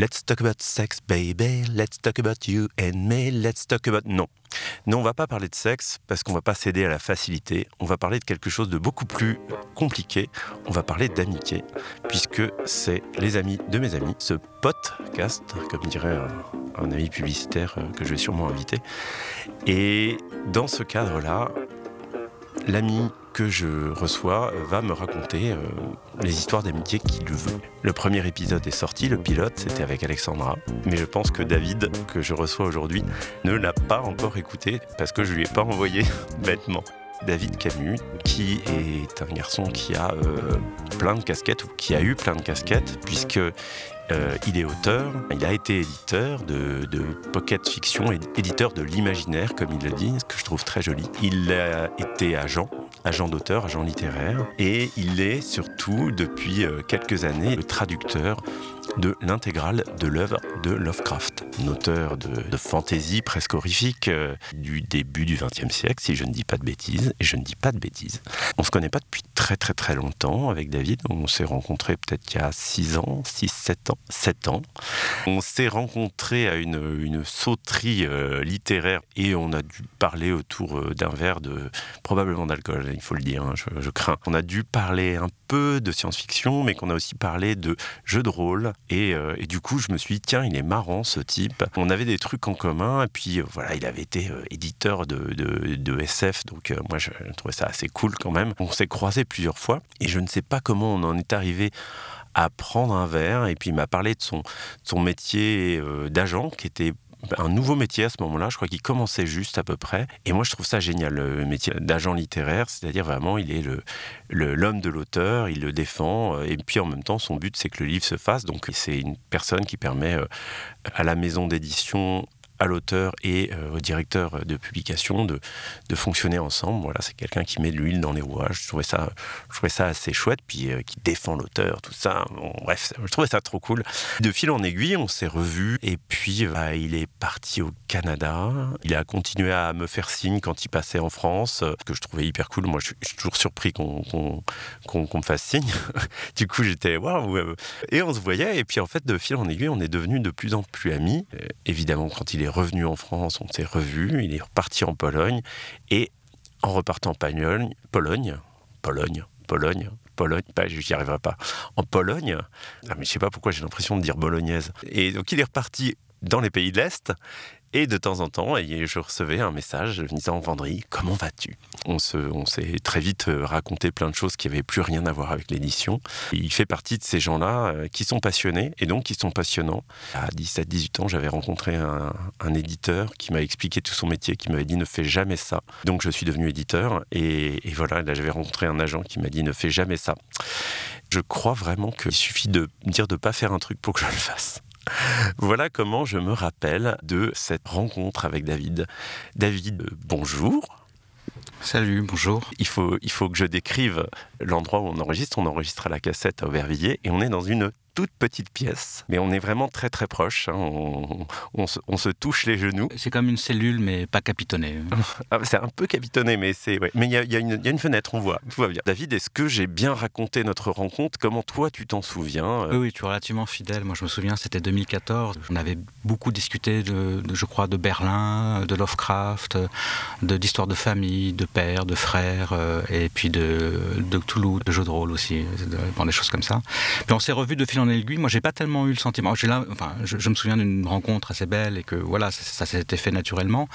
Let's talk about sex, baby. Let's talk about you and me. Let's talk about. Non. Non, on va pas parler de sexe parce qu'on va pas céder à la facilité. On va parler de quelque chose de beaucoup plus compliqué. On va parler d'amitié, puisque c'est les amis de mes amis, ce podcast, comme dirait un, un ami publicitaire euh, que je vais sûrement inviter. Et dans ce cadre-là, l'ami que je reçois va me raconter euh, les histoires d'amitié qu'il veut. Le premier épisode est sorti, le pilote, c'était avec Alexandra. Mais je pense que David, que je reçois aujourd'hui, ne l'a pas encore écouté parce que je lui ai pas envoyé bêtement. David Camus, qui est un garçon qui a euh, plein de casquettes, ou qui a eu plein de casquettes, puisque euh, il est auteur, il a été éditeur de, de pocket fiction, éditeur de l'imaginaire, comme il le dit, ce que je trouve très joli. Il a été agent, agent d'auteur, agent littéraire, et il est surtout, depuis euh, quelques années, le traducteur de l'intégrale de l'œuvre de Lovecraft, un auteur de, fantasy presque horrifique euh, du début du XXe siècle, si je ne dis pas de bêtises, et je ne dis pas de bêtises. On se connaît pas depuis très très très longtemps avec David, on s'est rencontrés peut-être il y a 6 ans, 6, 7 ans, 7 ans. On s'est rencontrés à une, sauterie euh, littéraire et on a dû parler autour euh, d'un verre de, probablement d'alcool, il faut le dire, hein, je crains. On a dû parler un peu de science-fiction, mais qu'on a aussi parlé de jeux de rôle. Et, euh, et, du coup, je me suis dit, tiens, il est marrant ce type. On avait des trucs en commun. Et puis, euh, voilà, il avait été euh, éditeur de, SF. Donc, moi, je trouvais ça assez cool quand même. On s'est croisés plusieurs fois. Et je ne sais pas comment on en est arrivé à prendre un verre. Et puis, il m'a parlé de son, de son métier d'agent qui était un nouveau métier à ce moment-là. Je crois qu'il commençait juste à peu près. Et moi, je trouve ça génial, le métier d'agent littéraire. C'est-à-dire vraiment, il est le, l'homme de l'auteur, il le défend. Et puis en même temps, son but, c'est que le livre se fasse. Donc c'est une personne qui permet à la maison d'édition à l'auteur et euh, au directeur de publication de, fonctionner ensemble. Voilà, c'est quelqu'un qui met de l'huile dans les rouages. Je trouvais ça, je trouvais ça assez chouette, puis euh, qui défend l'auteur, tout ça. Bon, bref, je trouvais ça trop cool. De fil en aiguille, on s'est revus, et puis bah, il est parti au Canada. Il a continué à me faire signe quand il passait en France, euh, que je trouvais hyper cool. Moi, je, suis toujours surpris qu'on me fasse signe. du coup, j'étais waouh. Et on se voyait, et puis en fait, de fil en aiguille, on est devenus de plus en plus amis. Euh, évidemment, quand il est revenu en France, on s'est revus, il est reparti en Pologne, et en repartant en Pologne, Pologne, Pologne, Pologne, Pologne, bah, j'y arriverai pas, en Pologne, ah, mais je sais pas pourquoi j'ai l'impression de dire bolognaise, et donc il est reparti dans les pays de l'Est, et de temps en temps, je recevais un message me disant Vendry, comment vas-tu? On s'est très vite euh, raconté plein de choses qui n'avaient plus rien à voir avec l'édition. Il fait partie de ces gens-là euh, qui sont passionnés et donc qui sont passionnants. À 17-18 ans, j'avais rencontré un, éditeur qui m'a expliqué tout son métier, qui m'avait dit ne fais jamais ça. Donc je suis devenu éditeur et, et voilà, là j'avais rencontré un agent qui m'a dit ne fais jamais ça. Je crois vraiment qu'il suffit de dire de ne pas faire un truc pour que je le fasse. Voilà comment je me rappelle de cette rencontre avec David. David, bonjour. Salut, bonjour. Il faut, il faut que je décrive l'endroit où on enregistre. On enregistre à la cassette à Aubervilliers et on est dans une toute petite pièce, mais on est vraiment très très proche. Hein. On, on, se, on, se, touche les genoux. C'est comme une cellule, mais pas capitonnée. ah, c'est un peu capitonné, mais c'est ouais. mais il y, y, y a, une fenêtre, on voit, tout va bien. David, est-ce que j'ai bien raconté notre rencontre? Comment toi tu t'en souviens oui, oui, tu es relativement fidèle. Moi, je me souviens, c'était 2014. On avait beaucoup discuté de, de, je crois, de Berlin, de Lovecraft, de d'histoire de famille, de père, de frère, euh, et puis de, de Toulouse, de jeux de rôle aussi, bon, des choses comme ça. Puis on s'est revus de en aiguille. Moi, j'ai pas tellement eu le sentiment. Là, enfin, je, je, me souviens d'une rencontre assez belle et que voilà, ça, s'était fait naturellement.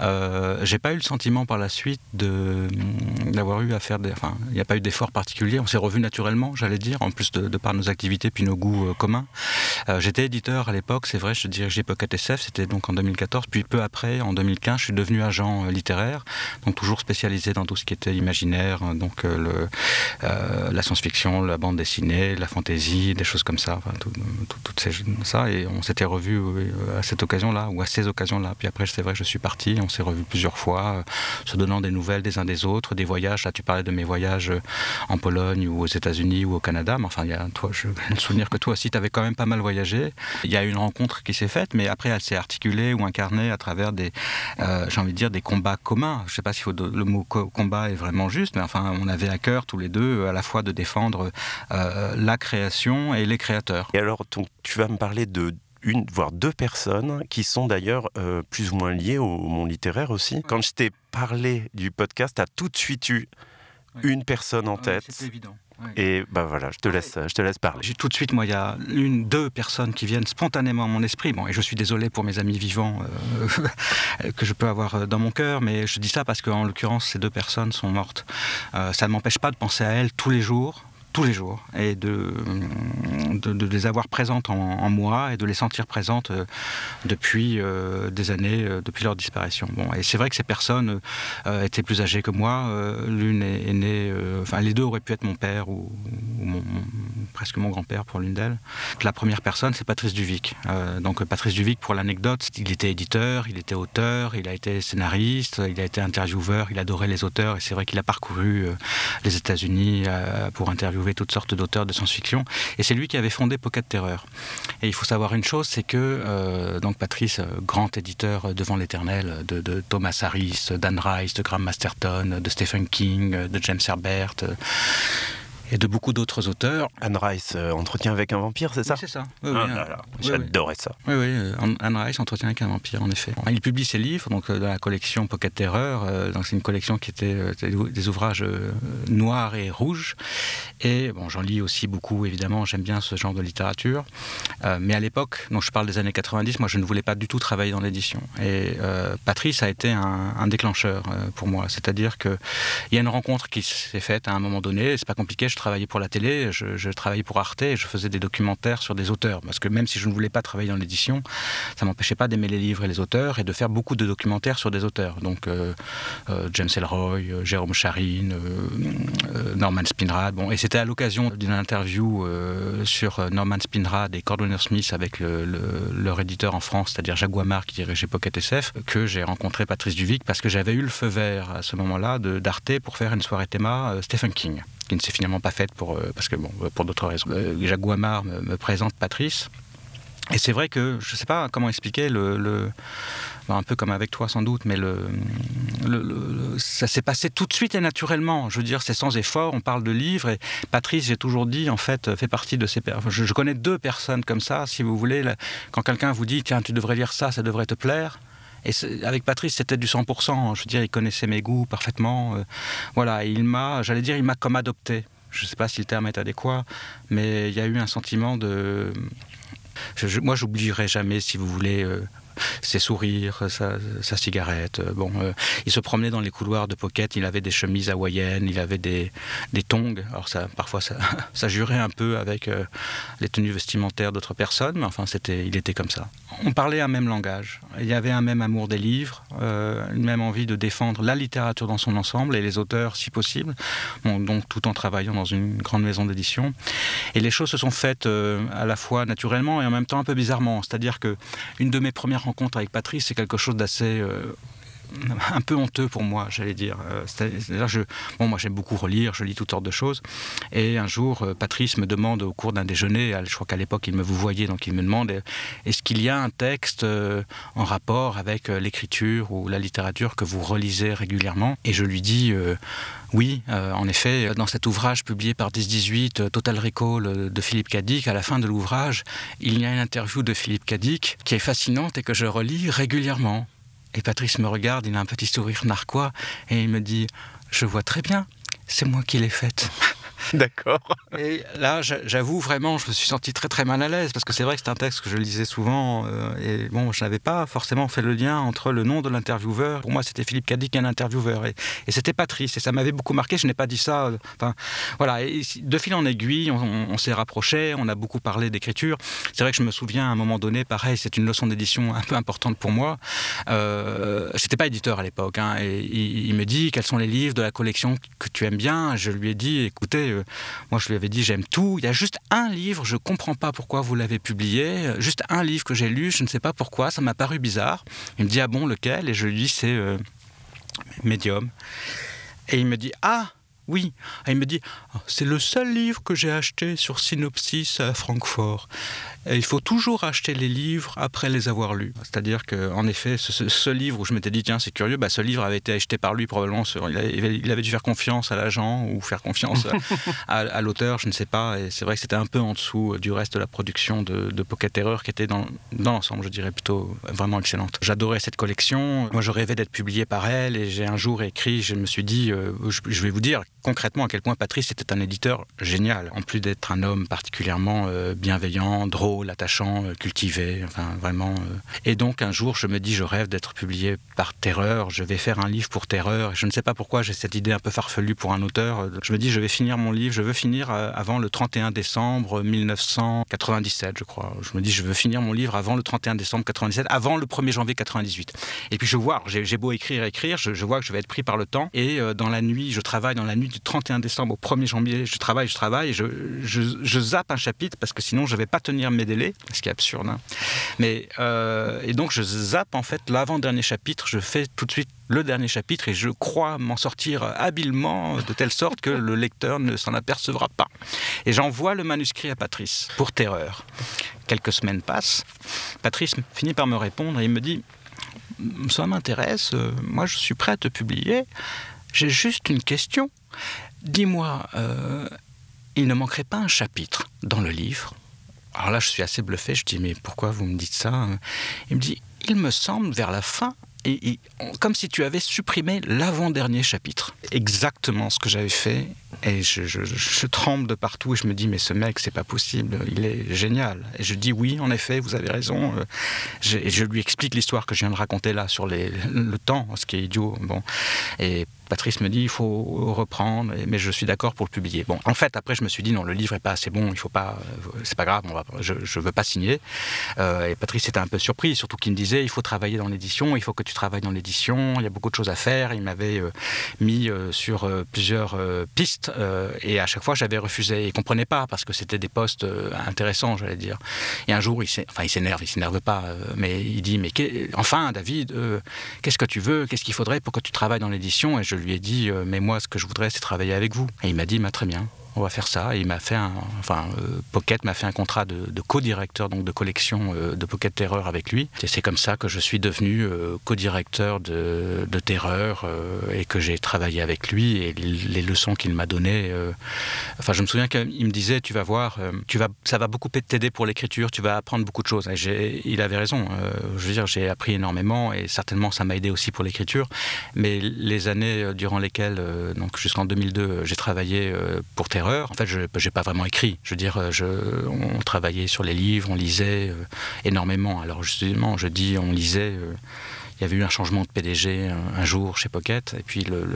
Euh, j'ai pas eu le sentiment par la suite de d'avoir eu à faire des. Enfin, il n'y a pas eu d'effort particulier. On s'est revus naturellement, j'allais dire, en plus de, par nos activités puis nos goûts euh, communs. Euh, J'étais éditeur à l'époque, c'est vrai. Je dirigeais Pocket SF, c'était donc en 2014. Puis peu après, en 2015, je suis devenu agent littéraire, donc toujours spécialisé dans tout ce qui était imaginaire, donc le, la science-fiction, la bande dessinée, la fantaisie, des choses comme ça, toutes ces ça, et on s'était revus à cette occasion-là ou à ces occasions-là. Puis après, c'est vrai, je suis parti, on s'est revus plusieurs fois, se donnant des nouvelles des uns des autres, des voyages. Là, tu parlais de mes voyages en Pologne ou aux États-Unis ou au Canada, mais enfin, il y a toi, je le souvenir que toi aussi, tu avais quand même pas mal voyagé. Il y a une rencontre qui s'est faite, mais après, elle s'est articulée ou incarnée à travers des, euh, j'ai envie de dire, des combats communs. Je sais pas si le mot combat est vraiment juste, mais enfin, on avait à cœur tous les deux à la fois de défendre euh, la création et les créateurs. Et alors, tu vas me parler de une, voire deux personnes qui sont d'ailleurs euh, plus ou moins liées au monde littéraire aussi. Quand je t'ai parlé du podcast, tu as tout de suite eu une personne en tête. C'est évident. Et ben voilà, je te laisse, je te laisse parler. J'ai tout de suite, moi, il y a une, deux personnes qui viennent spontanément à mon esprit. Bon, et je suis désolé pour mes amis vivants euh, que je peux avoir euh, dans mon cœur, mais je dis ça parce qu'en l'occurrence, ces deux personnes sont mortes. ça ne m'empêche pas de penser à elles tous les jours, tous les jours et de, les avoir présentes en, moi et de les sentir présentes euh, depuis euh, des années, euh, depuis leur disparition. Bon, et c'est vrai que ces personnes étaient plus âgées que moi. l'une est, née, enfin les deux auraient pu être mon père ou, presque mon grand-père pour l'une d'elles. La première personne, c'est Patrice Duvic. donc Patrice Duvic, pour l'anecdote, il était éditeur, il était auteur, il a été scénariste, il a été intervieweur, il adorait les auteurs et c'est vrai qu'il a parcouru les États-Unis pour interviewer toutes sortes d'auteurs de science-fiction. Et c'est lui qui avait fondé Pocket Terror. Et il faut savoir une chose, c'est que euh, donc Patrice, euh, grand éditeur devant l'éternel de, de, Thomas Harris, Dan Rice, de Graham Masterton, de Stephen King, de James Herbert et de beaucoup d'autres auteurs. Anne Rice, euh, Entretien avec un vampire, c'est ça C'est ça. Ah j'adorais ça. Oui, oui, euh, Anne Rice, Entretien avec un vampire, en effet. Il publie ses livres donc, euh, dans la collection Pocket Terror. donc c'est une collection qui était des ouvrages noirs et rouges. Et bon, j'en lis aussi beaucoup, évidemment, j'aime bien ce genre de littérature. mais à l'époque, donc je parle des années 90, moi je ne voulais pas du tout travailler dans l'édition. Et Patrice a été un, un déclencheur pour moi. C'est-à-dire qu'il y a une rencontre qui s'est faite à un moment donné, c'est pas compliqué, je travaillais pour la télé, je, travaillais pour Arte et je faisais des documentaires sur des auteurs. Parce que même si je ne voulais pas travailler dans l'édition, ça m'empêchait pas d'aimer les livres et les auteurs et de faire beaucoup de documentaires sur des auteurs. Donc euh, euh, James Elroy, euh, Jérôme Charine, Norman Spinrad. Bon, et c'était à l'occasion d'une interview sur Norman Spinrad et Cordwainer Smith avec leur éditeur en France, c'est-à-dire Jaguamar qui dirigeait Pocket SF, que j'ai rencontré Patrice Duvic parce que j'avais eu le feu vert à ce moment-là d'Arte pour faire une soirée théma Stephen King qui ne s'est finalement pas faite pour, euh, parce que, bon, pour d'autres raisons. Euh, Jacques Guamard me, présente Patrice. Et c'est vrai que je ne sais pas comment expliquer le, un peu comme avec toi sans doute, mais le, ça s'est passé tout de suite et naturellement. Je veux dire, c'est sans effort. On parle de livres et Patrice, j'ai toujours dit, en fait, fait partie de ces. Je, je connais deux personnes comme ça, si vous voulez. Quand quelqu'un vous dit, tiens, tu devrais lire ça, ça devrait te plaire. Et avec Patrice, c'était du 100%. Je veux dire, il connaissait mes goûts parfaitement. Euh, voilà, il m'a, j'allais dire, il m'a comme adopté. Je ne sais pas si le terme est adéquat, mais il y a eu un sentiment de. Je, moi, j'oublierai jamais, si vous voulez, euh, ses sourires, sa, cigarette. Euh, bon, euh, il se promenait dans les couloirs de Pocket, il avait des chemises hawaïennes, il avait des, des tongs. Alors ça, parfois ça, ça jurait un peu avec euh, les tenues vestimentaires d'autres personnes, mais enfin c'était, il était comme ça. On parlait un même langage. Il y avait un même amour des livres, une même envie de défendre la littérature dans son ensemble et les auteurs si possible. donc tout en travaillant dans une grande maison d'édition. Et les choses se sont faites à la fois naturellement et en même temps un peu bizarrement. C'est-à-dire que une de mes premières rencontre avec Patrice, c'est quelque chose d'assez euh, un peu honteux pour moi, j'allais dire. Euh, je, bon, moi j'aime beaucoup relire, je lis toutes sortes de choses. Et un jour, euh, Patrice me demande au cours d'un déjeuner, je crois qu'à l'époque il me vous voyait, donc il me demande est-ce qu'il y a un texte en rapport avec l'écriture ou la littérature que vous relisez régulièrement? Et je lui dis oui, en effet, dans cet ouvrage publié par 1018, Total Recall de Philippe Cadic, à la fin de l'ouvrage, il y a une interview de Philippe Cadic qui est fascinante et que je relis régulièrement. Et Patrice me regarde, il a un petit sourire narquois et il me dit Je vois très bien, c'est moi qui l'ai faite. D'accord. Et là, j'avoue vraiment, je me suis senti très très mal à l'aise parce que c'est vrai que c'est un texte que je lisais souvent euh, et bon, je n'avais pas forcément fait le lien entre le nom de l'intervieweur. Pour moi, c'était Philippe Cadic, un intervieweur, et, et c'était Patrice. Et ça m'avait beaucoup marqué. Je n'ai pas dit ça. Euh, enfin, voilà. De fil en aiguille, on, s'est rapprochés, on a beaucoup parlé d'écriture. C'est vrai que je me souviens à un moment donné, pareil, c'est une leçon d'édition un peu importante pour moi. Euh, J'étais pas éditeur à l'époque, hein, et il, il me dit quels sont les livres de la collection que tu aimes bien? Je lui ai dit, écoutez euh, moi, je lui avais dit j'aime tout. Il y a juste un livre, je comprends pas pourquoi vous l'avez publié. Juste un livre que j'ai lu, je ne sais pas pourquoi, ça m'a paru bizarre. Il me dit ah bon lequel? Et je lui dis c'est euh, Medium. Et il me dit ah oui. Et il me dit, c'est le seul livre que j'ai acheté sur Synopsis à Francfort. Il faut toujours acheter les livres après les avoir lus. C'est-à-dire qu'en effet, ce, livre où je m'étais dit, tiens, c'est curieux, bah, ce livre avait été acheté par lui probablement. Sur, il, avait, dû faire confiance à l'agent ou faire confiance à, l'auteur, je ne sais pas. Et c'est vrai que c'était un peu en dessous du reste de la production de, de Pocket Terror qui était dans, dans l'ensemble, je dirais, plutôt vraiment excellente. J'adorais cette collection. Moi, je rêvais d'être publié par elle et j'ai un jour écrit, je me suis dit, euh, je, vais vous dire concrètement à quel point Patrice était un éditeur génial. En plus d'être un homme particulièrement euh, bienveillant, drôle, attachant, euh, cultivé, enfin vraiment. Et donc un jour, je me dis, je rêve d'être publié par Terreur. Je vais faire un livre pour Terreur. Je ne sais pas pourquoi j'ai cette idée un peu farfelue pour un auteur. Je me dis, je vais finir mon livre. Je veux finir avant le 31 décembre 1997, je crois. Je me dis, je veux finir mon livre avant le 31 décembre 97, avant le 1er janvier 98. Et puis je vois, j'ai beau écrire, écrire, je, vois que je vais être pris par le temps. Et dans la nuit, je travaille dans la nuit du 31 décembre au 1er janvier, je travaille, je travaille, je, je, zappe un chapitre parce que sinon je ne vais pas tenir mes délais, ce qui est absurde. Hein. Mais, euh, et donc je zappe en fait l'avant-dernier chapitre, je fais tout de suite le dernier chapitre et je crois m'en sortir habilement de telle sorte que le lecteur ne s'en apercevra pas. Et j'envoie le manuscrit à Patrice pour terreur. Quelques semaines passent, Patrice finit par me répondre et il me dit ça m'intéresse, euh, moi je suis prêt à te publier, j'ai juste une question. Dis-moi, euh, il ne manquerait pas un chapitre dans le livre? Alors là, je suis assez bluffé. Je dis, mais pourquoi vous me dites ça Il me dit, il me semble, vers la fin, et, comme si tu avais supprimé l'avant-dernier chapitre. Exactement ce que j'avais fait. Et je, tremble de partout et je me dis, mais ce mec, c'est pas possible, il est génial. Et je dis, oui, en effet, vous avez raison. Euh, et je lui explique l'histoire que je viens de raconter là sur le temps, ce qui est idiot. Bon. Et Patrice me dit il faut reprendre, mais je suis d'accord pour le publier. Bon, en fait, après, je me suis dit non, le livre est pas assez bon, il faut pas, euh, c'est pas grave, je, ne veux pas signer. Euh, et Patrice était un peu surpris, surtout qu'il me disait il faut travailler dans l'édition, il faut que tu travailles dans l'édition, il y a beaucoup de choses à faire. Il m'avait euh, mis sur plusieurs pistes et à chaque fois j'avais refusé. Il comprenait pas parce que c'était des postes intéressants, j'allais dire. Et un jour, il enfin, il s'énerve, il s'énerve pas, mais il dit mais enfin, David, qu'est-ce que tu veux, qu'est-ce qu'il faudrait pour que tu travailles dans l'édition? Et je lui ai dit, euh, mais moi, ce que je voudrais, c'est travailler avec vous. Et il m'a dit, bah, très bien on va faire ça. Il m'a fait enfin, euh, Pocket m'a fait un contrat de, co-directeur donc de collection euh, de Pocket Terreur avec lui. Et c'est comme ça que je suis devenu euh, co-directeur de, de, Terreur et que j'ai travaillé avec lui et les leçons qu'il m'a données. enfin, je me souviens qu'il me disait, tu vas voir, tu vas, ça va beaucoup t'aider pour l'écriture, tu vas apprendre beaucoup de choses. Il avait raison. je veux dire, j'ai appris énormément et certainement ça m'a aidé aussi pour l'écriture. Mais les années durant lesquelles, donc jusqu'en 2002, j'ai travaillé pour Terreur en fait, je n'ai pas vraiment écrit. Je veux dire, euh, je, on travaillait sur les livres, on lisait euh, énormément. Alors justement, je dis on lisait. Euh, il y avait eu un changement de PDG un, jour chez Pocket, et puis le,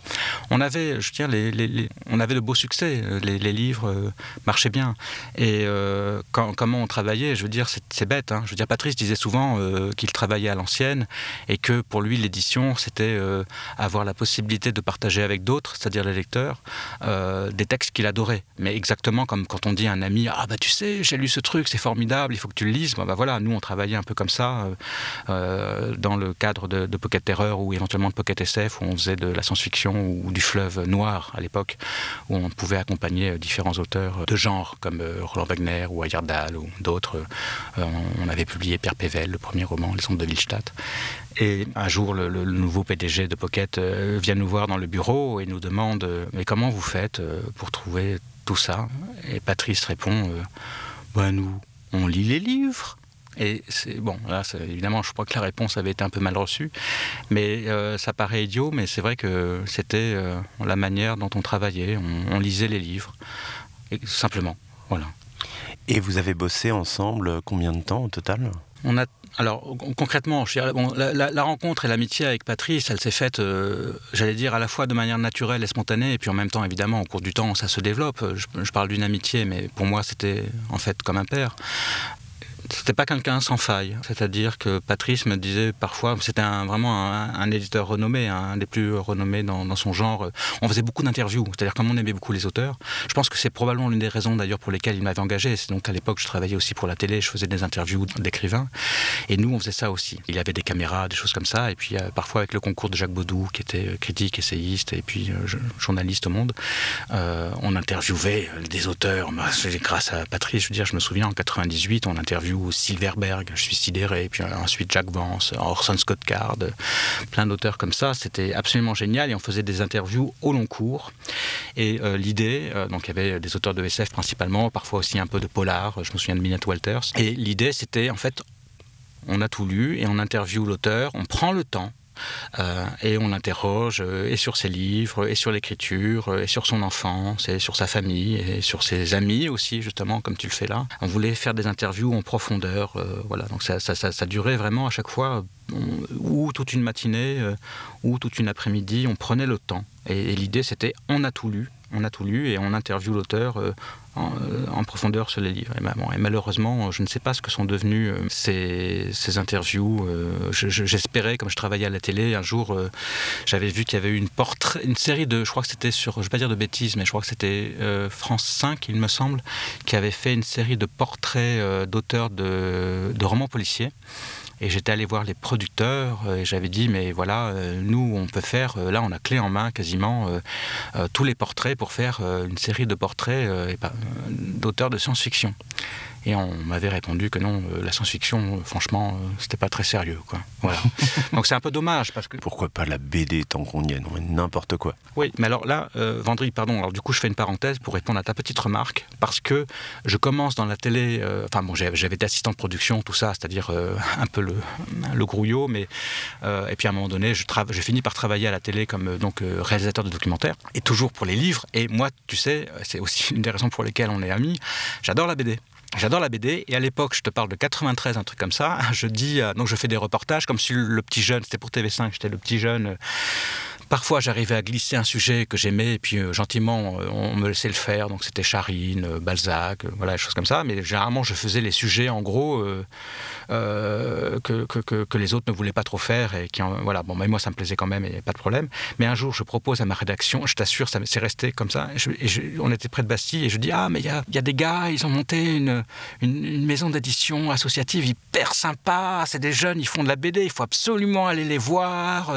on avait, je tiens, les, on avait de beaux succès. Les, livres euh, marchaient bien. Et euh, comment on travaillait, je veux dire, c'est bête. Hein. Je veux dire, Patrice disait souvent euh, qu'il travaillait à l'ancienne et que pour lui, l'édition, c'était avoir la possibilité de partager avec d'autres, c'est-à-dire les lecteurs, des textes qu'il adorait. Mais exactement comme quand on dit à un ami, ah bah tu sais, j'ai lu ce truc, c'est formidable, il faut que tu le lises. Bah voilà, nous on travaillait un peu comme ça dans le cadre de, Pocket Terror ou éventuellement de Pocket SF où on faisait de la science-fiction ou du fleuve noir à l'époque, où on pouvait accompagner euh, différents auteurs de genre comme euh, Roland Wagner ou Ayardal ou d'autres. Euh, on avait publié Pierre Pével, le premier roman, Les ondes de Wilstadt. Et un jour, le, nouveau PDG de Pocket vient nous voir dans le bureau et nous demande Mais comment vous faites pour trouver tout ça? Et Patrice répond ben, Nous, on lit les livres. Et c'est bon, là, évidemment, je crois que la réponse avait été un peu mal reçue, mais euh, ça paraît idiot, mais c'est vrai que c'était euh, la manière dont on travaillait, on, lisait les livres, et, simplement, voilà. Et vous avez bossé ensemble combien de temps au total? On a alors concrètement, la, rencontre et l'amitié avec Patrice, elle s'est faite, euh, j'allais dire, à la fois de manière naturelle et spontanée, et puis en même temps, évidemment, au cours du temps, ça se développe. Je, je parle d'une amitié, mais pour moi, c'était en fait comme un père c'était pas quelqu'un sans faille. C'est-à-dire que Patrice me disait parfois, c'était vraiment un, éditeur renommé, un des plus renommés dans, son genre. On faisait beaucoup d'interviews, c'est-à-dire comme on aimait beaucoup les auteurs. Je pense que c'est probablement l'une des raisons d'ailleurs pour lesquelles il m'avait engagé. C'est donc à l'époque, je travaillais aussi pour la télé, je faisais des interviews d'écrivains. Et nous, on faisait ça aussi. Il avait des caméras, des choses comme ça. Et puis euh, parfois avec le concours de Jacques Baudou, qui était euh, critique, essayiste et puis euh, journaliste au monde, on interviewait des auteurs. Grâce à Patrice, je veux dire, je me souviens en 98, on interview Silverberg, je suis sidéré, puis ensuite Jack Vance, Orson Scott Card, plein d'auteurs comme ça. C'était absolument génial et on faisait des interviews au long cours. Et l'idée, donc il y avait des auteurs de SF principalement, parfois aussi un peu de polar. Je me souviens de Minette Walters. Et l'idée, c'était en fait, on a tout lu et on interviewe l'auteur, on prend le temps. Euh, et on l'interroge euh, et sur ses livres, et sur l'écriture, euh, et sur son enfance, et sur sa famille, et sur ses amis aussi, justement, comme tu le fais là. On voulait faire des interviews en profondeur, voilà. Donc ça, ça, ça, durait vraiment à chaque fois, ou toute une matinée, ou toute une après-midi, on prenait le temps. et l'idée, c'était on a tout lu, on a tout lu et on interviewe l'auteur euh, euh, en, profondeur sur les livres. Et, malheureusement, je ne sais pas ce que sont devenus euh, ces, interviews. J'espérais, comme je travaillais à la télé, un jour, j'avais vu qu'il y avait eu une série de, je crois que c'était sur, je ne vais pas dire de bêtises, mais je crois que c'était France 5, il me semble, qui avait fait une série de portraits d'auteurs de romans policiers. Et j'étais allé voir les producteurs euh, et j'avais dit, mais voilà, euh, nous, on peut faire, euh, là, on a clé en main quasiment tous les portraits pour faire une série de portraits d'auteurs de science-fiction. Et on m'avait répondu que non, euh, la science-fiction, euh, franchement, euh, c'était pas très sérieux. Quoi. Voilà. Donc c'est un peu dommage parce que. Pourquoi pas la BD tant qu'on y est, non, n'importe quoi. Oui, mais alors là, Vendry, pardon, alors du coup je fais une parenthèse pour répondre à ta petite remarque, parce que je commence dans la télé, enfin bon, j'avais été assistant de production, tout ça, c'est-à-dire un peu le, le grouillot, mais. et puis à un moment donné, je, je finis par travailler à la télé comme donc réalisateur de documentaires, et toujours pour les livres, et moi, tu sais, c'est aussi une des raisons pour lesquelles on est amis, j'adore la BD. J'adore la BD et à l'époque, je te parle de 93, un truc comme ça. Je dis, euh, donc je fais des reportages comme si le petit jeune, c'était pour TV5, j'étais le petit jeune. Euh, Parfois, j'arrivais à glisser un sujet que j'aimais, et puis euh, gentiment, euh, on me laissait le faire. Donc, c'était Charine, euh, Balzac, voilà, des choses comme ça. Mais généralement, je faisais les sujets, en gros, que, les autres ne voulaient pas trop faire. Et qui, voilà, bon, mais moi, ça me plaisait quand même, et pas de problème. Mais un jour, je propose à ma rédaction, je t'assure, ça c'est resté comme ça. On était près de Bastille, et je dis Ah, mais il y a, des gars, ils ont monté une, une, maison d'édition associative hyper sympa. C'est des jeunes, ils font de la BD, il faut absolument aller les voir.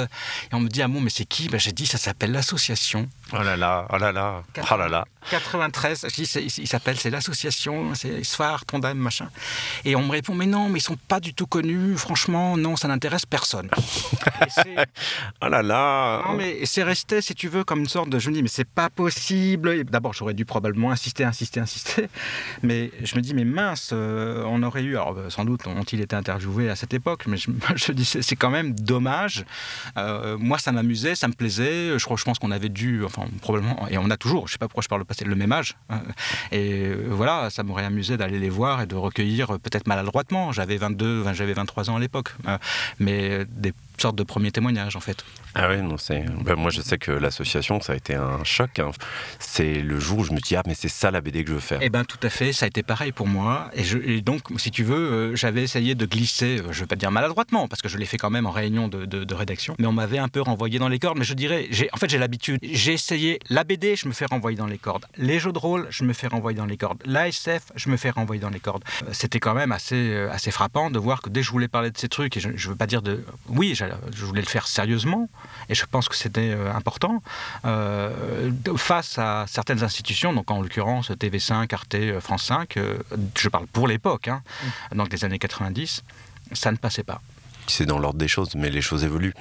Et on me dit Ah bon, mais c'est qui? Ben, j'ai dit, ça s'appelle l'association. Oh là là, oh là là, oh là là. 93, je dis, il s'appelle, c'est l'association, c'est Sfar, Tondam, machin. Et on me répond, mais non, mais ils sont pas du tout connus, franchement, non, ça n'intéresse personne. oh là là. Non, mais c'est resté, si tu veux, comme une sorte de, je me dis, mais c'est pas possible. D'abord, j'aurais dû probablement insister, insister, insister. Mais je me dis, mais mince, euh, on aurait eu, alors sans doute ont-ils été interviewés à cette époque, mais je, je dis, c'est quand même dommage. Euh, moi, ça m'amusait, ça me plaisait. Je, crois, je pense qu'on avait dû, enfin, probablement, et on a toujours, je sais pas pourquoi je parle le passé, le même âge. Hein. Et euh, voilà, ça m'aurait amusé d'aller les voir et de recueillir, euh, peut-être maladroitement. J'avais 22, j'avais 23 ans à l'époque, euh, mais des sorte de premier témoignage en fait. Ah oui, non, c'est. Ben, moi je sais que l'association ça a été un choc. Hein. C'est le jour où je me dis ah mais c'est ça la BD que je veux faire. Eh ben tout à fait, ça a été pareil pour moi. Et, je, donc si tu veux, euh, j'avais essayé de glisser, euh, je vais pas dire maladroitement parce que je l'ai fait quand même en réunion de, de, rédaction, mais on m'avait un peu renvoyé dans les cordes. Mais je dirais, en fait j'ai l'habitude, j'ai essayé la BD, je me fais renvoyer dans les cordes. Les jeux de rôle, je me fais renvoyer dans les cordes. L'ASF, je me fais renvoyer dans les cordes. Euh, c'était quand même assez assez frappant de voir que dès que je voulais parler de ces trucs et je, je veux pas dire de, oui, je voulais le faire sérieusement, et je pense que c'était euh, important, euh, face à certaines institutions, donc en l'occurrence TV5, Arte, euh, France 5, je parle pour l'époque, hein, mm. donc des années 90, ça ne passait pas c'est dans l'ordre des choses, mais les choses évoluent.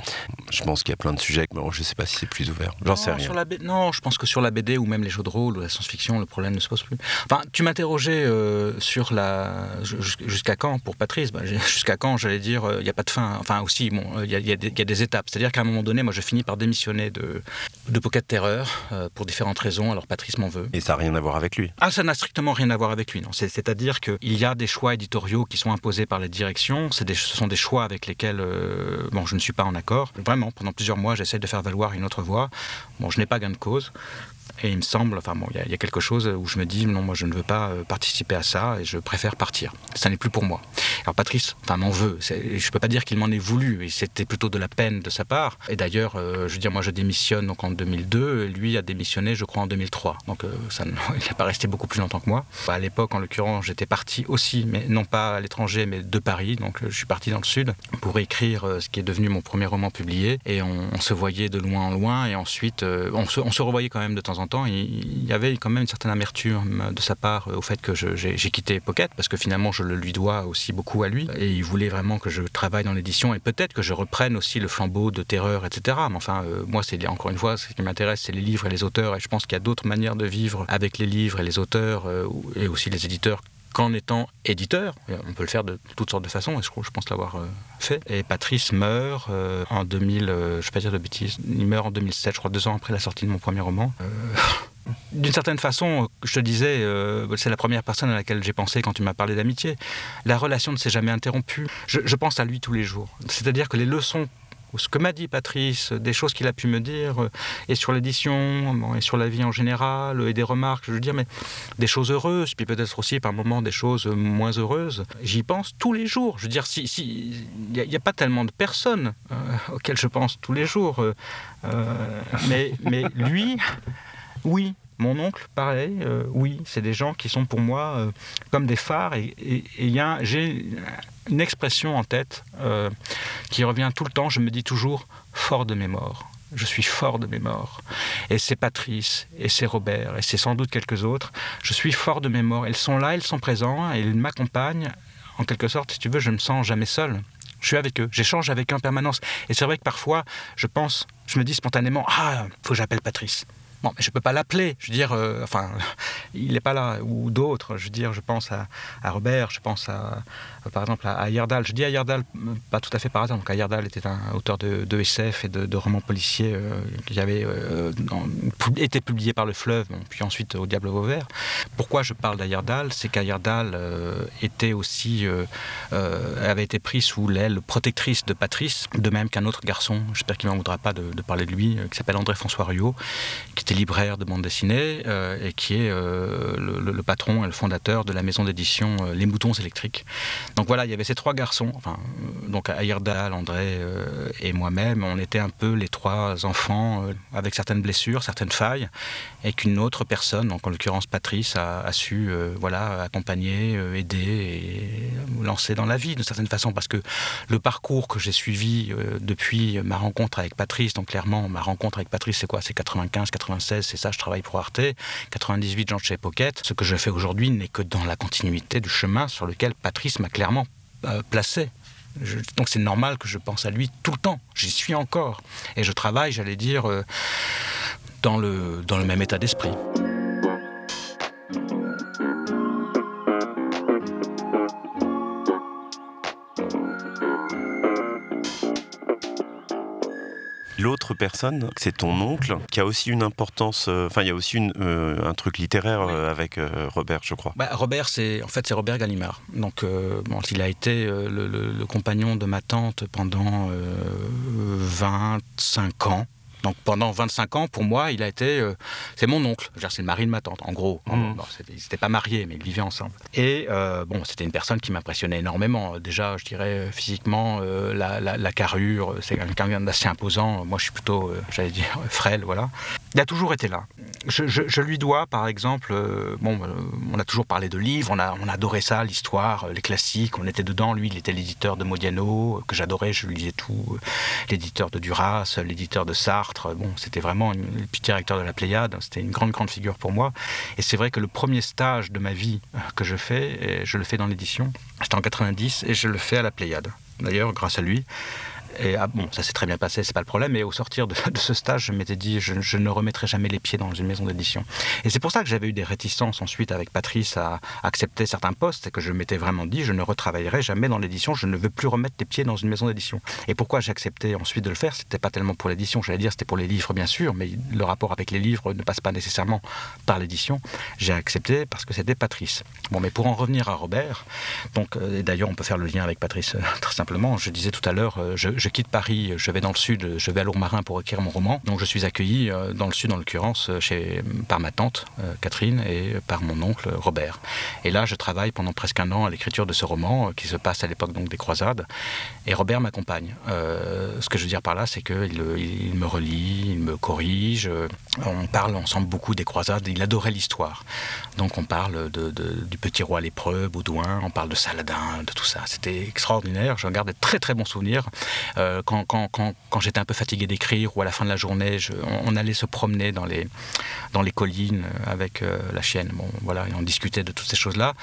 Je pense qu'il y a plein de sujets, mais je ne sais pas si c'est plus ouvert. J'en sais rien. Sur la non, je pense que sur la BD ou même les jeux de rôle ou la science-fiction, le problème ne se pose plus. Enfin, tu m'interrogeais euh, sur la. Jusqu'à quand pour Patrice? Bah, Jusqu'à quand, j'allais dire, euh, il n'y a pas de fin. Enfin, aussi, bon, il y, a des étapes. C'est-à-dire qu'à un moment donné, moi, je finis par démissionner de, de Pocket Terreur euh, pour différentes raisons. Alors, Patrice m'en veut. Et ça n'a rien à voir avec lui Ah, ça n'a strictement rien à voir avec lui, non. C'est-à-dire qu'il y a des choix éditoriaux qui sont imposés par la direction. Des, ce sont des choix avec bon, je ne suis pas en accord. Vraiment, pendant plusieurs mois, j'essaie de faire valoir une autre voie. Bon, je n'ai pas gain de cause. Et il me semble, enfin bon, il y, a quelque chose où je me dis, non, moi je ne veux pas euh, participer à ça et je préfère partir. Ça n'est plus pour moi. Alors Patrice, enfin m'en veut. Je ne peux pas dire qu'il m'en ait voulu, et c'était plutôt de la peine de sa part. Et d'ailleurs, euh, je veux dire, moi je démissionne donc en 2002, et lui a démissionné, je crois, en 2003. Donc euh, ça, il n'est pas resté beaucoup plus longtemps que moi. À l'époque, en l'occurrence, j'étais parti aussi, mais non pas à l'étranger, mais de Paris. Donc je suis parti dans le sud pour écrire ce qui est devenu mon premier roman publié. Et on, se voyait de loin en loin, et ensuite on se revoyait quand même de temps en temps. Il y avait quand même une certaine amertume de sa part au fait que j'ai quitté Pocket, parce que finalement je le lui dois aussi beaucoup à lui. Et il voulait vraiment que je travaille dans l'édition et peut-être que je reprenne aussi le flambeau de terreur, etc. Mais enfin, euh, moi, c'est encore une fois, ce qui m'intéresse, c'est les livres et les auteurs. Et je pense qu'il y a d'autres manières de vivre avec les livres et les auteurs euh, et aussi les éditeurs qu'en étant éditeur. On peut le faire de toutes sortes de façons, et je, je pense l'avoir euh, fait. Et Patrice meurt en 2000, je ne vais pas dire de bêtises, il meurt en 2007, je crois, deux ans après la sortie de mon premier roman. D'une certaine façon, je te disais, euh, c'est la première personne à laquelle j'ai pensé quand tu m'as parlé d'amitié. La relation ne s'est jamais interrompue. Je, pense à lui tous les jours. C'est-à-dire que les leçons ce que m'a dit Patrice, des choses qu'il a pu me dire, euh, et sur l'édition, et sur la vie en général, et des remarques, je veux dire, mais des choses heureuses, puis peut-être aussi par moments des choses moins heureuses. J'y pense tous les jours. Je veux dire, si, si, n'y a, pas tellement de personnes euh, auxquelles je pense tous les jours, mais, mais lui, oui, mon oncle, pareil, euh, oui, c'est des gens qui sont pour moi euh, comme des phares. Et, j'ai une expression en tête euh, qui revient tout le temps. Je me dis toujours fort de mes morts. Je suis fort de mes morts. Et c'est Patrice, et c'est Robert, et c'est sans doute quelques autres. Je suis fort de mes morts. Ils sont là, ils sont présents, et ils m'accompagnent. En quelque sorte, si tu veux, je me sens jamais seul. Je suis avec eux, j'échange avec eux en permanence. Et c'est vrai que parfois, je pense, je me dis spontanément, ah, faut que j'appelle Patrice. Bon, mais je ne peux pas l'appeler. Je veux dire, euh, enfin, il n'est pas là. Ou d'autres. Je veux dire, je pense à, à Robert, je pense à, euh, par exemple à, Yerdal. Je dis à Yerdal, pas tout à fait par hasard. Donc était un auteur de, SF et de, romans policiers euh, qui avait été publié par Le Fleuve, puis ensuite au Diable Vauvert. Pourquoi je parle d'Ayerdal C'est qu'Ayerdal était aussi, avait été pris sous l'aile protectrice de Patrice, de même qu'un autre garçon, j'espère qu'il ne m'en voudra pas de, parler de lui, qui s'appelle André-François Ruyot, qui était libraire de bande dessinée euh, et qui est euh, le, patron et le fondateur de la maison d'édition euh, Les Moutons électriques. Donc voilà, il y avait ces trois garçons, donc Ayerdal, André et moi-même, on était un peu les trois enfants avec certaines blessures, certaines failles, et qu'une autre personne, donc en l'occurrence Patrice, a, su voilà, accompagner, aider et lancer dans la vie d'une certaine façon, parce que le parcours que j'ai suivi depuis ma rencontre avec Patrice, donc clairement ma rencontre avec Patrice c'est quoi? C'est 95, 96 c'est ça, je travaille pour Arte. 98, j'en chez Pocket. Ce que je fais aujourd'hui n'est que dans la continuité du chemin sur lequel Patrice m'a clairement euh, placé. donc c'est normal que je pense à lui tout le temps. J'y suis encore. Et je travaille, j'allais dire, euh, dans, le, dans le même état d'esprit. L'autre personne, c'est ton oncle, qui a aussi une importance. Euh, enfin, il y a aussi une, euh, un truc littéraire euh, avec Robert, je crois. Bah, Robert, c'est en fait c'est Robert Gallimard. Donc, bon, il a été le, compagnon de ma tante pendant 25 ans. Donc pendant 25 ans, pour moi, il a été. Euh, c'est mon oncle. C'est le mari de ma tante, en gros. Mmh. ils n'étaient pas mariés, mais ils vivaient ensemble. Et euh, bon, c'était une personne qui m'impressionnait énormément. Déjà, je dirais physiquement, euh, la, carrure, c'est quelqu'un d'assez imposant. Moi, je suis plutôt, j'allais dire, frêle, voilà. Il a toujours été là. Je, lui dois, par exemple, bon, on a toujours parlé de livres, on a, on adorait ça, l'histoire, les classiques, on était dedans. Lui, il était l'éditeur de Modiano, que j'adorais, je lisais tout. L'éditeur de Duras, l'éditeur de Sartre Bon, c'était vraiment le petit directeur de la Pléiade. C'était une grande, grande figure pour moi. Et c'est vrai que le premier stage de ma vie euh, que je fais, et je le fais dans l'édition, c'était en 90 et je le fais à la Pléiade. D'ailleurs, grâce à lui, et ah, bon, ça s'est très bien passé, c'est pas le problème. Mais au sortir de, ce stage, je m'étais dit, je, ne remettrai jamais les pieds dans une maison d'édition. Et c'est pour ça que j'avais eu des réticences ensuite avec Patrice à accepter certains postes et que je m'étais vraiment dit, je ne retravaillerai jamais dans l'édition, je ne veux plus remettre les pieds dans une maison d'édition. Et pourquoi j'ai accepté ensuite de le faire C'était pas tellement pour l'édition, j'allais dire, c'était pour les livres bien sûr, mais le rapport avec les livres ne passe pas nécessairement par l'édition. J'ai accepté parce que c'était Patrice. Bon, mais pour en revenir à Robert, donc, euh, et d'ailleurs on peut faire le lien avec Patrice euh, très simplement, je disais tout à l'heure, euh, je je quitte Paris, je vais dans le sud, je vais à Lourmarin pour écrire mon roman. Donc je suis accueilli dans le sud, en l'occurrence, chez par ma tante Catherine et par mon oncle Robert. Et là, je travaille pendant presque un an à l'écriture de ce roman qui se passe à l'époque donc des croisades. Et Robert m'accompagne. ce que je veux dire par là, c'est qu'il il me relit, il me corrige. On parle ensemble beaucoup des croisades. Il adorait l'histoire. Donc on parle de, du petit roi lépreux, Baudouin, on parle de Saladin, de tout ça. C'était extraordinaire. Je garde de très très bons souvenirs. Euh, quand, j'étais un peu fatigué d'écrire ou à la fin de la journée, on, allait se promener dans les, collines avec euh, la chienne. Bon, voilà, et on discutait de toutes ces choses-là.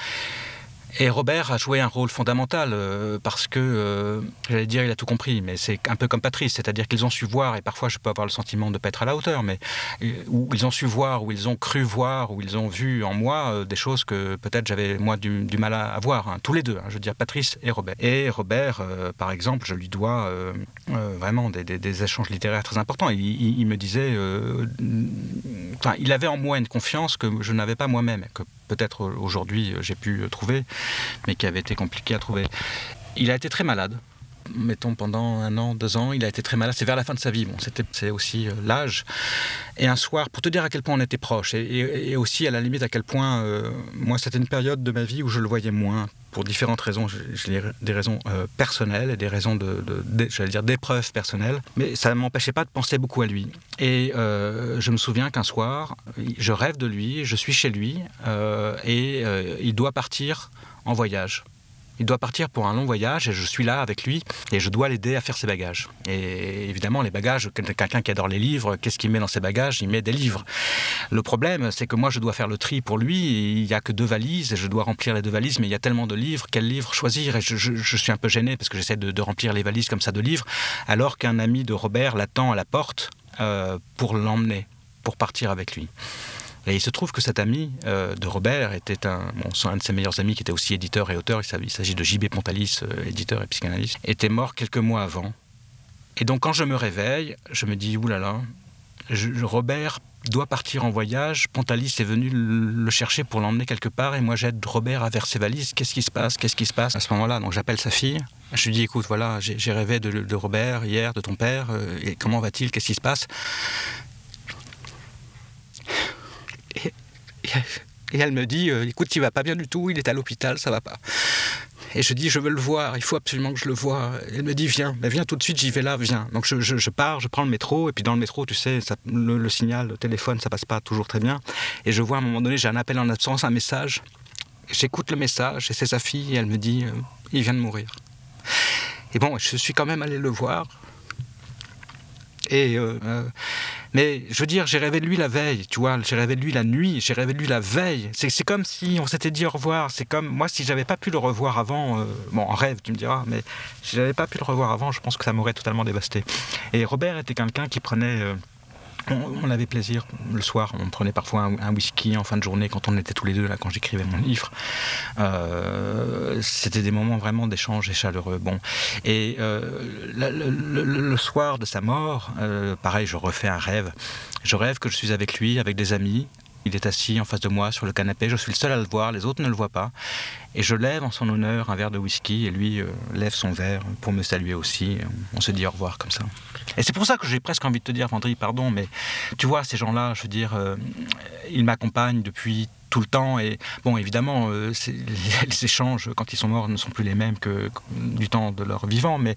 Et Robert a joué un rôle fondamental euh, parce que, euh, j'allais dire, il a tout compris, mais c'est un peu comme Patrice, c'est-à-dire qu'ils ont su voir, et parfois je peux avoir le sentiment de ne pas être à la hauteur, mais euh, où ils ont su voir, où ils ont cru voir, où ils ont vu en moi des choses que peut-être j'avais moi du, mal à, voir, hein. tous les deux, hein, je veux dire Patrice et Robert. Et Robert, par exemple, je lui dois vraiment des, échanges littéraires très importants. Il, il me disait, il avait en moi une confiance que je n'avais pas moi-même, peut-être aujourd'hui j'ai pu trouver, mais qui avait été compliqué à trouver. Il a été très malade mettons pendant un an, deux ans, il a été très malade. C'est vers la fin de sa vie. Bon, c'est aussi euh, l'âge. Et un soir, pour te dire à quel point on était proches, et, aussi à la limite à quel point euh, moi c'était une période de ma vie où je le voyais moins pour différentes raisons. Des raisons euh, personnelles et des raisons de, de, j'allais dire d'épreuves personnelles, mais ça ne m'empêchait pas de penser beaucoup à lui. Et je me souviens qu'un soir, je rêve de lui, je suis chez lui et il doit partir en voyage. Il doit partir pour un long voyage et je suis là avec lui et je dois l'aider à faire ses bagages. Et évidemment, les bagages, quelqu'un qui adore les livres, qu'est-ce qu'il met dans ses bagages? Il met des livres. Le problème, c'est que moi, je dois faire le tri pour lui. il n'y a que deux valises et je dois remplir les deux valises, mais il y a tellement de livres. Quel livre choisir? Et je, suis un peu gêné parce que j'essaie de, remplir les valises comme ça de livres, alors qu'un ami de Robert l'attend à la porte euh, pour l'emmener, pour partir avec lui. Et il se trouve que cet ami euh, de Robert était un, un de ses meilleurs amis qui était aussi éditeur et auteur, il s'agit de JB Pontalis, euh, éditeur et psychanalyste, était mort quelques mois avant. Et donc quand je me réveille, je me dis, oulala, Robert doit partir en voyage, Pontalis est venu le chercher pour l'emmener quelque part. Et moi j'aide Robert à vers ses valises, qu'est-ce qui se passe, qu'est-ce qui se passe? À ce moment-là, donc j'appelle sa fille, je lui dis, écoute, voilà, j'ai rêvé de, Robert hier, de ton père, euh, et comment va-t-il, qu'est-ce qui se passe? Et elle me dit, euh, écoute, il va pas bien du tout, il est à l'hôpital, ça va pas. Et je dis, je veux le voir, il faut absolument que je le voie. Elle me dit, viens, mais viens tout de suite, j'y vais là, viens. Donc je, pars, je prends le métro, et puis dans le métro, tu sais, le, signal, le téléphone, ça passe pas toujours très bien. Et je vois à un moment donné, j'ai un appel en absence, un message. J'écoute le message, et c'est sa fille, et elle me dit, euh, il vient de mourir. Et bon, je suis quand même allé le voir. Et euh, mais je veux dire, j'ai rêvé de lui la veille, tu vois, j'ai rêvé de lui la nuit, j'ai rêvé de lui la veille. C'est comme si on s'était dit au revoir. C'est comme moi, si j'avais pas pu le revoir avant, euh, bon, en rêve, tu me diras, mais si j'avais pas pu le revoir avant, je pense que ça m'aurait totalement dévasté. Et Robert était quelqu'un qui prenait. Euh, on, avait plaisir le soir. On prenait parfois un, whisky en fin de journée quand on était tous les deux là, quand j'écrivais mon livre. Euh, c'était des moments vraiment d'échange et chaleureux. Bon, et euh, le, soir de sa mort, euh, pareil, je refais un rêve. Je rêve que je suis avec lui, avec des amis, il est assis en face de moi sur le canapé, je suis le seul à le voir, les autres ne le voient pas. Et je lève en son honneur un verre de whisky et lui euh, lève son verre pour me saluer aussi. On se dit au revoir comme ça. Et c'est pour ça que j'ai presque envie de te dire, Vendry, pardon, mais tu vois, ces gens-là, je veux dire, euh, ils m'accompagnent depuis tout le temps. Et bon, évidemment, euh, les échanges quand ils sont morts ne sont plus les mêmes que du temps de leur vivant, mais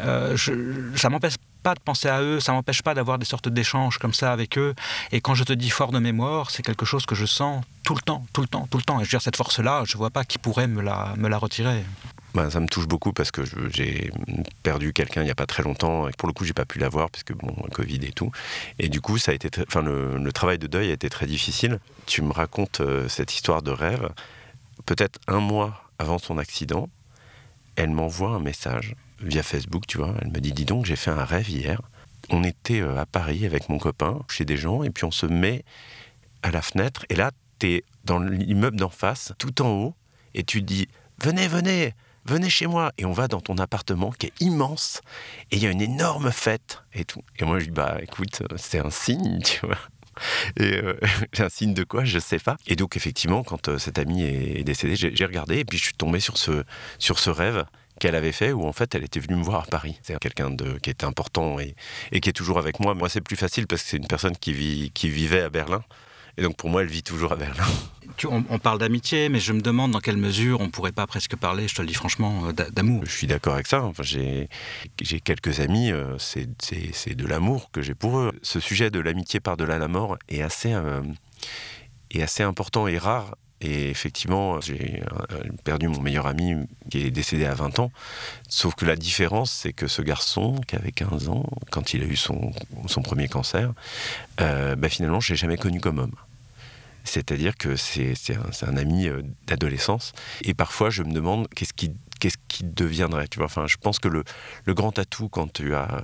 je, ça m'empêche pas de penser à eux, ça m'empêche pas d'avoir des sortes d'échanges comme ça avec eux. Et quand je te dis fort de mémoire, c'est quelque chose que je sens tout le temps, tout le temps, tout le temps. Et je veux dire, cette force-là, je vois pas qui pourrait me la, me la retirer. Ben, ça me touche beaucoup parce que j'ai perdu quelqu'un il n'y a pas très longtemps et pour le coup j'ai pas pu l'avoir parce que bon Covid et tout et du coup ça a été enfin le, travail de deuil a été très difficile. Tu me racontes euh, cette histoire de rêve peut-être un mois avant son accident, elle m'envoie un message via Facebook, tu vois. Elle me dit, dis donc, j'ai fait un rêve hier. On était euh, à Paris avec mon copain, chez des gens, et puis on se met à la fenêtre, et là, tu es dans l'immeuble d'en face, tout en haut, et tu dis, venez, venez, venez chez moi. Et on va dans ton appartement qui est immense, et il y a une énorme fête, et tout. Et moi, je dis, bah écoute, c'est un signe, tu vois. Et euh, un signe de quoi? Je sais pas. Et donc effectivement, quand euh, cet ami est décédé, j'ai regardé et puis je suis tombé sur ce sur ce rêve qu'elle avait fait où en fait elle était venue me voir à Paris. C'est quelqu'un de qui était important et, et, qui est toujours avec moi. Moi c'est plus facile parce que c'est une personne qui vit qui vivait à Berlin et donc pour moi elle vit toujours à Berlin. on, on, parle d'amitié, mais je me demande dans quelle mesure on pourrait pas presque parler, je te le dis franchement, euh, d'amour. Je suis d'accord avec ça. Enfin, j'ai quelques amis, euh, c'est de l'amour que j'ai pour eux. Ce sujet de l'amitié par-delà la mort est assez, euh, est assez important et rare et effectivement, j'ai euh, perdu mon meilleur ami qui est décédé à 20 ans. Sauf que la différence, c'est que ce garçon, qui avait 15 ans, quand il a eu son, son premier cancer, euh, bah finalement, je l'ai jamais connu comme homme. C'est-à-dire que c'est un, ami euh, d'adolescence. Et parfois, je me demande qu'est-ce qui qu'est-ce qui deviendrait tu vois. Enfin je pense que le, le, grand atout quand tu as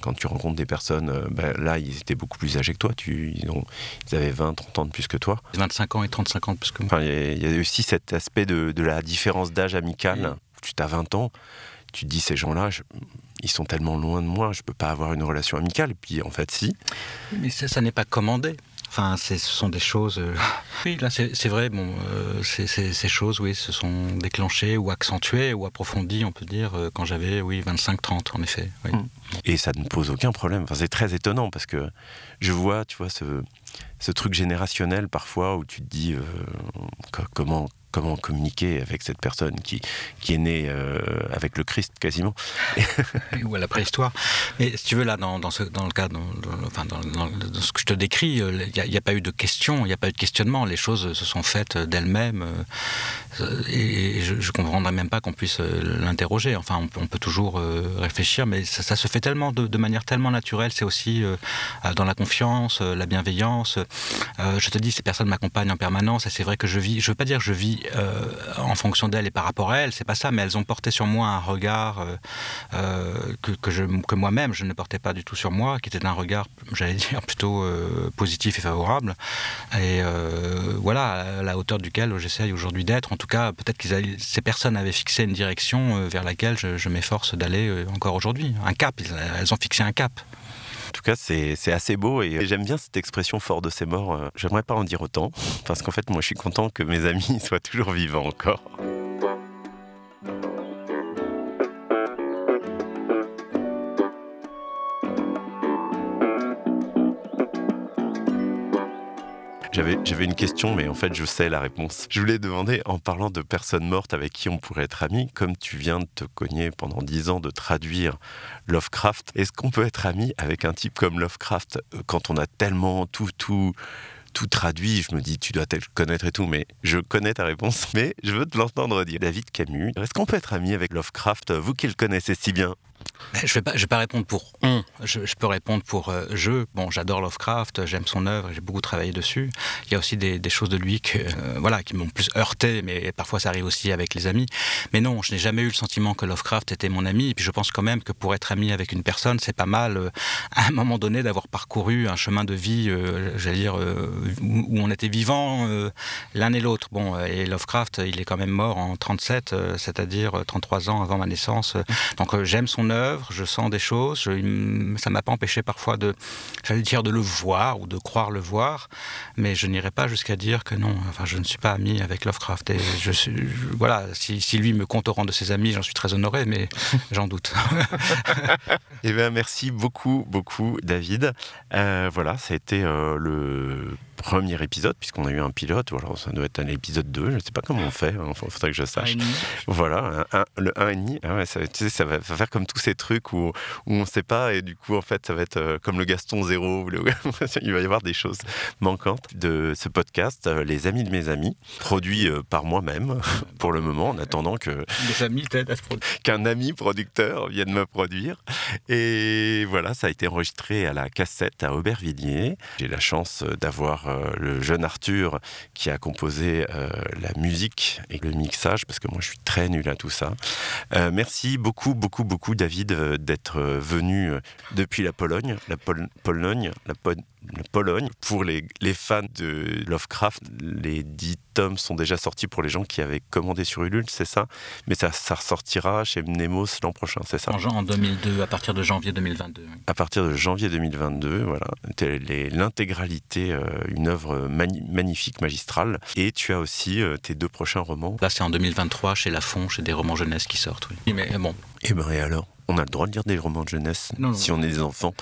quand tu rencontres des personnes euh, ben là ils étaient beaucoup plus âgés que toi. Tu, ils, ont, ils avaient 20 30 ans de plus que toi. 25 ans et 35 ans de plus que moi. Enfin, il, y a, aussi cet aspect de, de la différence d'âge amicale mmh. tu as 20 ans tu te dis ces gens-là ils sont tellement loin de moi je peux pas avoir une relation amicale. Et puis en fait si. Mais ça, ça n'est pas commandé Enfin, ce sont des choses. Euh... Oui, là, c'est vrai. Bon, euh, ces choses, oui, se sont déclenchées ou accentuées ou approfondies, on peut dire, euh, quand j'avais, oui, 25-30, en effet. Oui. Mmh. Et ça ne pose aucun problème. Enfin, c'est très étonnant parce que je vois, tu vois, ce, ce truc générationnel parfois où tu te dis euh, comment comment communiquer avec cette personne qui, qui est née euh, avec le Christ quasiment. Ou à la préhistoire. Mais si tu veux, là, dans, dans, ce, le cas, dans, enfin, dans, ce que je te décris, il euh, n'y a, pas eu de question, il n'y a pas eu de questionnement. Les choses se sont faites d'elles-mêmes. Euh, et, et je ne comprendrais même pas qu'on puisse l'interroger. Enfin, on, peut toujours réfléchir, mais ça, se fait tellement de, de manière tellement naturelle. C'est aussi dans la confiance, la bienveillance. Je te dis, ces personnes m'accompagnent en permanence et c'est vrai que je vis, je veux pas dire que je vis en fonction d'elles et par rapport à elles, c'est pas ça, mais elles ont porté sur moi un regard euh, euh, que, que, moi-même je ne portais pas du tout sur moi, qui était un regard, j'allais dire, plutôt euh, positif et favorable. Et euh, voilà, à la hauteur duquel j'essaye aujourd'hui d'être. En tout cas, peut-être que ces personnes avaient fixé une direction euh, vers laquelle je, je m'efforce d'aller euh, encore aujourd'hui. Un cap, elles ont fixé un cap cas, c'est assez beau et, et j'aime bien cette expression fort de ses morts. Euh, j'aimerais pas en dire autant parce qu'en fait, moi, je suis content que mes amis soient toujours vivants encore. J'avais une question, mais en fait, je sais la réponse. Je voulais demander, en parlant de personnes mortes avec qui on pourrait être amis, comme tu viens de te cogner pendant dix ans de traduire Lovecraft, est-ce qu'on peut être ami avec un type comme Lovecraft euh, quand on a tellement tout, tout, tout traduit, je me dis tu dois peut-être connaître et tout, mais je connais ta réponse, mais je veux te l'entendre dire. David Camus, est-ce qu'on peut être ami avec Lovecraft, vous qui le connaissez si bien? Je vais pas, je vais pas répondre pour on, je, peux répondre pour euh, je. Bon, j'adore Lovecraft, j'aime son œuvre, j'ai beaucoup travaillé dessus. Il y a aussi des, choses de lui que, euh, voilà, qui m'ont plus heurté, mais parfois ça arrive aussi avec les amis. Mais non, je n'ai jamais eu le sentiment que Lovecraft était mon ami. Et puis je pense quand même que pour être ami avec une personne, c'est pas mal euh, à un moment donné d'avoir parcouru un chemin de vie, j'allais dire, où, où on était vivant l'un et l'autre. Bon, et Lovecraft, il est quand même mort en 37, euh, c'est-à-dire 33 ans avant ma naissance. Donc j'aime son œuvre, je sens des choses, je, ça m'a pas empêché parfois de, j'allais dire, de le voir ou de croire le voir, mais je n'irai pas jusqu'à dire que non, enfin, je ne suis pas ami avec Lovecraft. Et je suis, je, voilà, si, si lui me compte au rang de ses amis, j'en suis très honoré, mais j'en doute. eh bien, merci beaucoup, beaucoup, David. Euh, voilà, ça a été euh, le premier épisode, puisqu'on a eu un pilote, ou alors ça doit être un épisode 2, je ne sais pas comment on fait, il faudrait que je sache. Voilà, un, un, le 1,5, ah ouais, ça, tu sais, ça va faire comme tous ces trucs où, où on ne sait pas, et du coup, en fait, ça va être euh, comme le Gaston 0, le... il va y avoir des choses manquantes de ce podcast, euh, Les Amis de mes amis, produit euh, par moi-même, pour le moment, en attendant que... Qu'un ami producteur vienne me produire. Et voilà, ça a été enregistré à la cassette à Aubervilliers. J'ai la chance d'avoir euh, le jeune Arthur qui a composé euh, la musique et le mixage, parce que moi je suis très nul à tout ça. Euh, merci beaucoup, beaucoup, beaucoup David d'être venu depuis la Pologne, la Pol Pologne, la Pologne Pologne. Pour les, les, fans de Lovecraft, les 10 tomes sont déjà sortis pour les gens qui avaient commandé sur Ulule, c'est ça? Mais ça, ça ressortira chez Mnemos l'an prochain, c'est ça? En, en 2002, à partir de janvier 2022. À partir de janvier 2022, voilà. L'intégralité, euh, une œuvre magnifique, magistrale. Et tu as aussi euh, tes deux prochains romans. Là, c'est en 2023 chez Lafon, chez des romans jeunesse qui sortent, oui. Mais bon. Et eh ben, et alors? On a le droit de lire des romans de jeunesse si on est des enfants.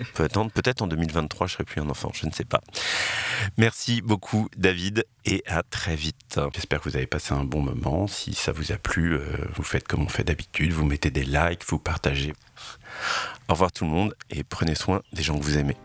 On peut attendre. Peut-être en 2023, je serai plus un enfant, je ne sais pas. Merci beaucoup, David, et à très vite. J'espère que vous avez passé un bon moment. Si ça vous a plu, euh, vous faites comme on fait d'habitude. Vous mettez des likes, vous partagez. Au revoir tout le monde et prenez soin des gens que vous aimez.